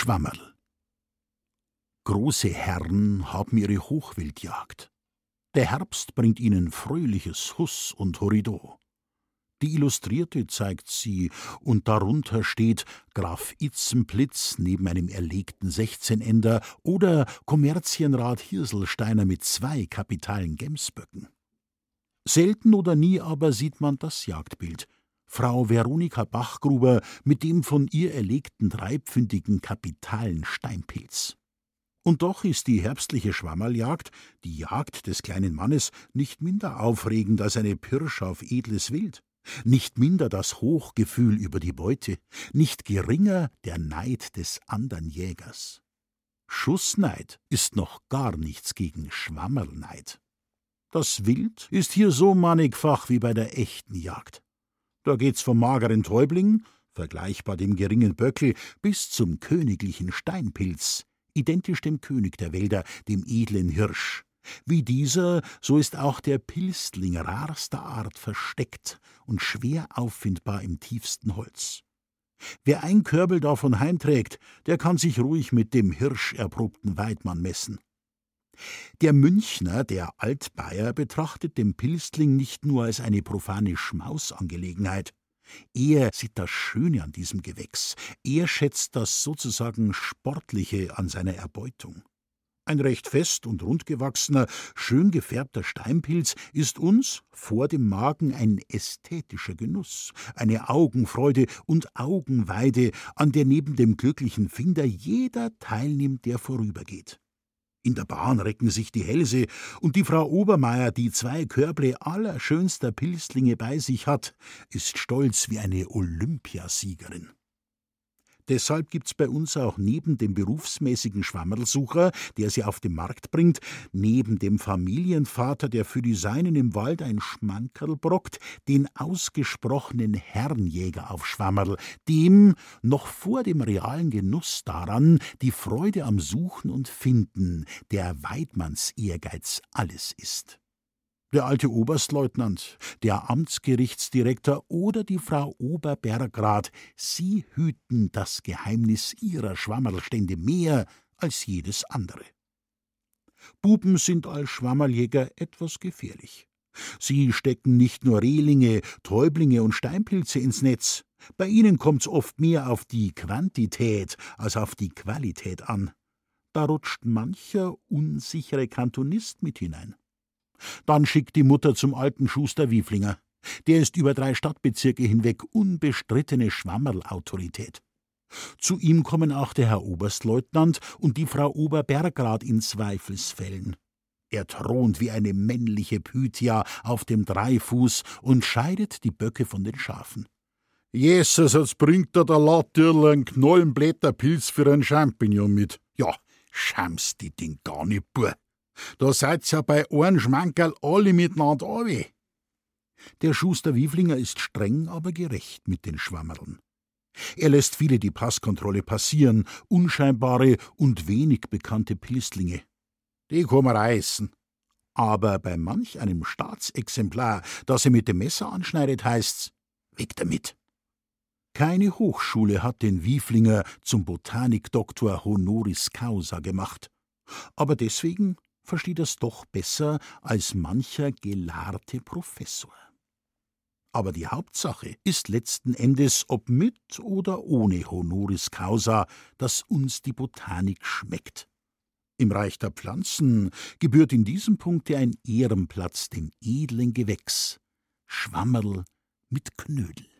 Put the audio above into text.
Schwammerl. Große Herren haben ihre Hochwildjagd. Der Herbst bringt ihnen fröhliches Huss und Horridor. Die Illustrierte zeigt sie, und darunter steht Graf Itzenplitz neben einem erlegten Sechzehnender oder Kommerzienrat Hirselsteiner mit zwei kapitalen Gemsböcken. Selten oder nie aber sieht man das Jagdbild. Frau Veronika Bachgruber mit dem von ihr erlegten dreipfündigen kapitalen Steinpilz. Und doch ist die herbstliche Schwammerljagd, die Jagd des kleinen Mannes, nicht minder aufregend als eine Pirsch auf edles Wild nicht minder das Hochgefühl über die Beute, nicht geringer der Neid des andern Jägers. Schussneid ist noch gar nichts gegen Schwammerlneid. Das Wild ist hier so mannigfach wie bei der echten Jagd. Da geht's vom mageren Täubling, vergleichbar dem geringen Böckel, bis zum königlichen Steinpilz, identisch dem König der Wälder, dem edlen Hirsch, wie dieser, so ist auch der Pilstling rarster Art versteckt und schwer auffindbar im tiefsten Holz. Wer ein Körbel davon heimträgt, der kann sich ruhig mit dem hirscherprobten Weidmann messen. Der Münchner, der Altbayer, betrachtet den Pilstling nicht nur als eine profane Schmausangelegenheit. Er sieht das Schöne an diesem Gewächs, er schätzt das sozusagen Sportliche an seiner Erbeutung. Ein recht fest und rundgewachsener, schön gefärbter Steinpilz ist uns vor dem Magen ein ästhetischer Genuss, eine Augenfreude und Augenweide, an der neben dem glücklichen Finder jeder teilnimmt, der vorübergeht. In der Bahn recken sich die Hälse, und die Frau Obermeier, die zwei Körble allerschönster Pilzlinge bei sich hat, ist stolz wie eine Olympiasiegerin. Deshalb gibt's bei uns auch neben dem berufsmäßigen Schwammerlsucher, der sie auf den Markt bringt, neben dem Familienvater, der für die Seinen im Wald ein Schmankerl brockt, den ausgesprochenen Herrenjäger auf Schwammerl, dem noch vor dem realen Genuss daran die Freude am Suchen und Finden, der Weidmanns Ehrgeiz alles ist der alte Oberstleutnant, der Amtsgerichtsdirektor oder die Frau Oberbergrat, sie hüten das Geheimnis ihrer Schwammerlstände mehr als jedes andere. Buben sind als Schwammerljäger etwas gefährlich. Sie stecken nicht nur Rehlinge, Täublinge und Steinpilze ins Netz. Bei ihnen kommt's oft mehr auf die Quantität als auf die Qualität an. Da rutscht mancher unsichere Kantonist mit hinein. Dann schickt die Mutter zum alten Schuster Wieflinger. Der ist über drei Stadtbezirke hinweg unbestrittene Schwammerlautorität. Zu ihm kommen auch der Herr Oberstleutnant und die Frau Oberbergrad in Zweifelsfällen. Er thront wie eine männliche Pythia auf dem Dreifuß und scheidet die Böcke von den Schafen. Jesus, jetzt bringt er der Latürl einen Knollenblätterpilz für einen Champignon mit. Ja, schams die Ding gar nicht, Bur. Da seid's ja bei einem Schmankerl alle miteinander awe. Der Schuster Wieflinger ist streng, aber gerecht mit den Schwammerln. Er lässt viele die Passkontrolle passieren, unscheinbare und wenig bekannte Pilstlinge. Die kann reißen. Aber bei manch einem Staatsexemplar, das er mit dem Messer anschneidet, heißt's, weg damit. Keine Hochschule hat den Wieflinger zum Botanikdoktor honoris causa gemacht. Aber deswegen versteht es doch besser als mancher gelahrte Professor. Aber die Hauptsache ist letzten Endes, ob mit oder ohne Honoris Causa, dass uns die Botanik schmeckt. Im Reich der Pflanzen gebührt in diesem Punkte ein Ehrenplatz dem edlen Gewächs, Schwammerl mit Knödel.